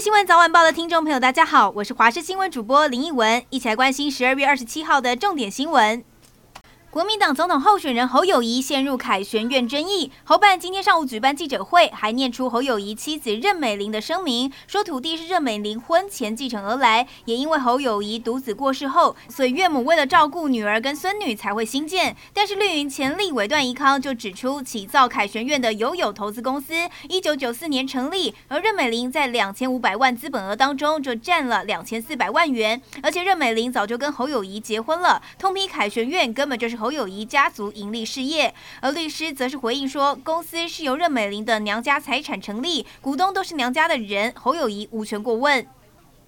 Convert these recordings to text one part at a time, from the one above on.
新闻早晚报的听众朋友，大家好，我是华视新闻主播林奕文，一起来关心十二月二十七号的重点新闻。国民党总统候选人侯友谊陷入凯旋院争议，侯办今天上午举办记者会，还念出侯友谊妻子任美玲的声明，说土地是任美玲婚前继承而来，也因为侯友谊独子过世后，所以岳母为了照顾女儿跟孙女才会兴建。但是绿营前立委段宜康就指出，起造凯旋院的友友投资公司一九九四年成立，而任美玲在两千五百万资本额当中就占了两千四百万元，而且任美玲早就跟侯友谊结婚了，通批凯旋院根本就是侯。友谊家族盈利事业，而律师则是回应说，公司是由任美玲的娘家财产成立，股东都是娘家的人，侯友谊无权过问。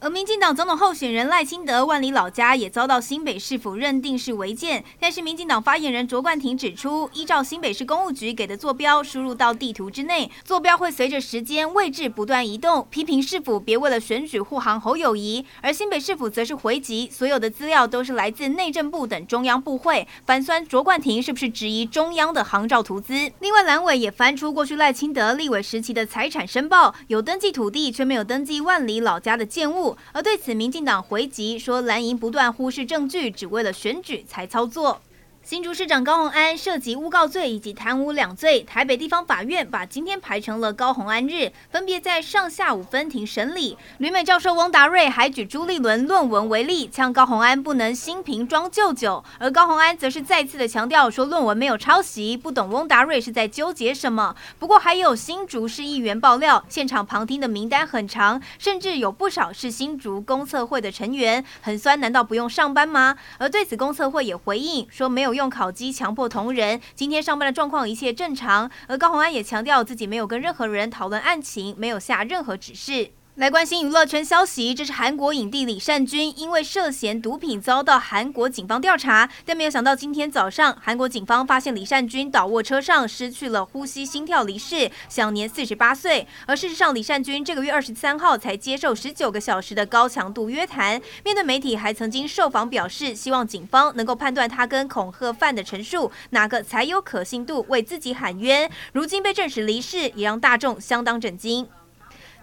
而民进党总统候选人赖清德万里老家也遭到新北市府认定是违建，但是民进党发言人卓冠廷指出，依照新北市公务局给的坐标输入到地图之内，坐标会随着时间位置不断移动，批评市府别为了选举护航侯友谊，而新北市府则是回击所有的资料都是来自内政部等中央部会，反酸卓冠廷是不是质疑中央的航照图资？另外蓝委也翻出过去赖清德立委时期的财产申报，有登记土地却没有登记万里老家的建物。而对此，民进党回击说，蓝营不断忽视证据，只为了选举才操作。新竹市长高虹安涉及诬告罪以及贪污两罪，台北地方法院把今天排成了高虹安日，分别在上下午分庭审理。旅美教授翁达瑞还举朱立伦论文为例，呛高虹安不能新瓶装旧酒，而高虹安则是再次的强调说论文没有抄袭，不懂翁达瑞是在纠结什么。不过还有新竹市议员爆料，现场旁听的名单很长，甚至有不少是新竹公测会的成员，很酸，难道不用上班吗？而对此公测会也回应说没有。用烤鸡强迫同仁，今天上班的状况一切正常。而高红安也强调自己没有跟任何人讨论案情，没有下任何指示。来关心娱乐圈消息，这是韩国影帝李善均因为涉嫌毒品遭到韩国警方调查，但没有想到今天早上韩国警方发现李善均倒卧车上失去了呼吸、心跳离世，享年四十八岁。而事实上，李善均这个月二十三号才接受十九个小时的高强度约谈，面对媒体还曾经受访表示，希望警方能够判断他跟恐吓犯的陈述哪个才有可信度，为自己喊冤。如今被证实离世，也让大众相当震惊。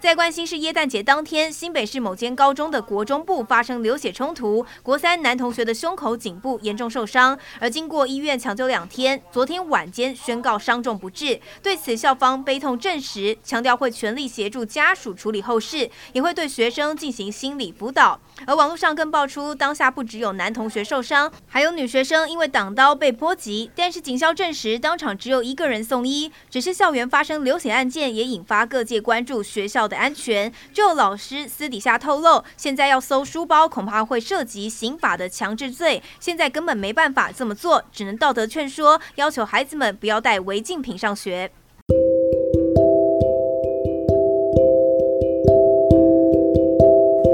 在关心是耶诞节当天，新北市某间高中的国中部发生流血冲突，国三男同学的胸口、颈部严重受伤，而经过医院抢救两天，昨天晚间宣告伤重不治。对此，校方悲痛证实，强调会全力协助家属处理后事，也会对学生进行心理辅导。而网络上更爆出，当下不只有男同学受伤，还有女学生因为挡刀被波及，但是警校证实当场只有一个人送医。只是校园发生流血案件，也引发各界关注学校的安全，就有老师私底下透露，现在要搜书包，恐怕会涉及刑法的强制罪。现在根本没办法这么做，只能道德劝说，要求孩子们不要带违禁品上学。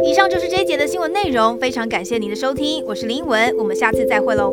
以上就是这一节的新闻内容，非常感谢您的收听，我是林文，我们下次再会喽。